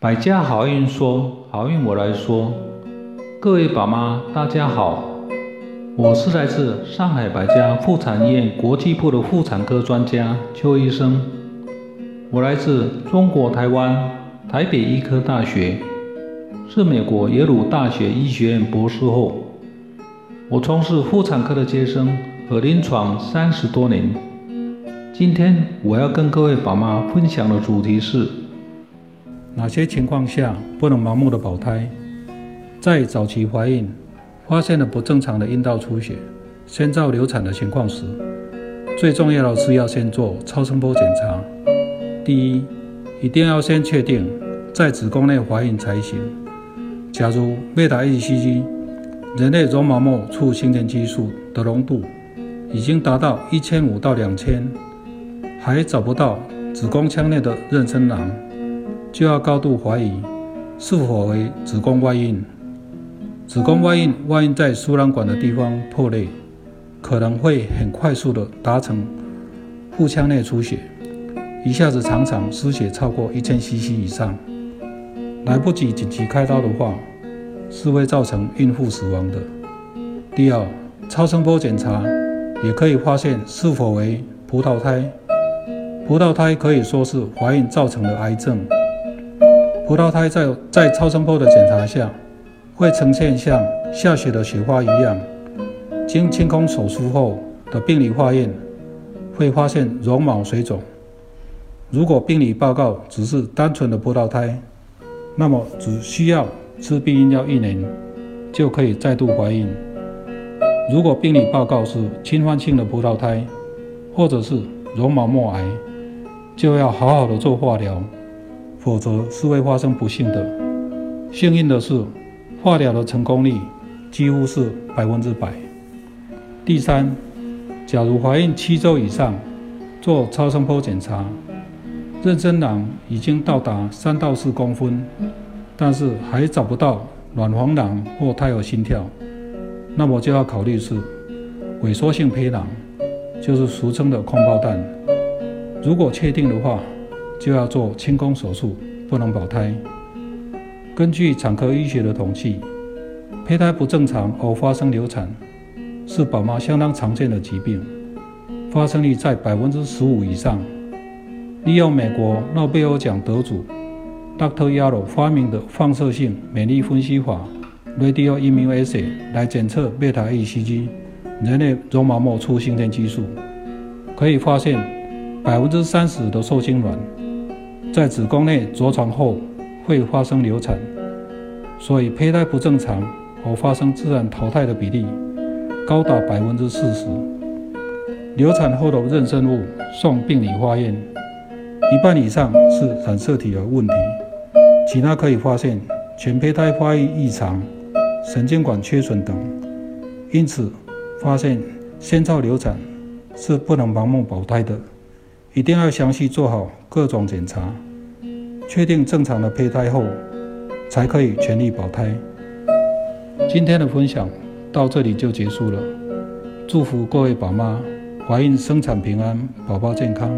百家好运说，好运我来说。各位宝妈，大家好，我是来自上海百家妇产医院国际部的妇产科专家邱医生。我来自中国台湾台北医科大学，是美国耶鲁大学医学院博士后。我从事妇产科的接生和临床三十多年。今天我要跟各位宝妈分享的主题是。哪些情况下不能盲目的保胎？在早期怀孕发现了不正常的阴道出血、先兆流产的情况时，最重要的是要先做超声波检查。第一，一定要先确定在子宫内怀孕才行。假如贝塔 HCG 人类绒毛膜促性腺激素的浓度已经达到一千五到两千，还找不到子宫腔内的妊娠囊。就要高度怀疑是否为子宫外孕。子宫外孕，外孕在输卵管的地方破裂，可能会很快速的达成腹腔内出血，一下子常常失血超过一千 cc 以上，来不及紧急开刀的话，是会造成孕妇死亡的。第二，超声波检查也可以发现是否为葡萄胎。葡萄胎可以说是怀孕造成的癌症。葡萄胎在在超声波的检查下，会呈现像下雪的雪花一样。经清宫手术后的病理化验，会发现绒毛水肿。如果病理报告只是单纯的葡萄胎，那么只需要吃避孕药一年，就可以再度怀孕。如果病理报告是侵犯性的葡萄胎，或者是绒毛膜癌，就要好好的做化疗。否则是会发生不幸的。幸运的是，化疗的成功率几乎是百分之百。第三，假如怀孕七周以上，做超声波检查，妊娠囊已经到达三到四公分，但是还找不到卵黄囊或胎儿心跳，那么就要考虑是萎缩性胚囊，就是俗称的空包蛋。如果确定的话，就要做清宫手术，不能保胎。根据产科医学的统计，胚胎不正常而发生流产，是宝妈相当常见的疾病，发生率在百分之十五以上。利用美国诺贝尔奖得主 Dr. Yarrow 发明的放射性免疫分析法 （Radio Immunoassay） 来检测贝塔 HCG 人类绒毛膜促性腺激素，可以发现百分之三十的受精卵。在子宫内着床后会发生流产，所以胚胎不正常和发生自然淘汰的比例高达百分之四十。流产后的妊娠物送病理化验，一半以上是染色体的问题，其他可以发现全胚胎发育异常、神经管缺损等。因此，发现先兆流产是不能盲目保胎的。一定要详细做好各种检查，确定正常的胚胎后，才可以全力保胎。今天的分享到这里就结束了，祝福各位宝妈怀孕生产平安，宝宝健康。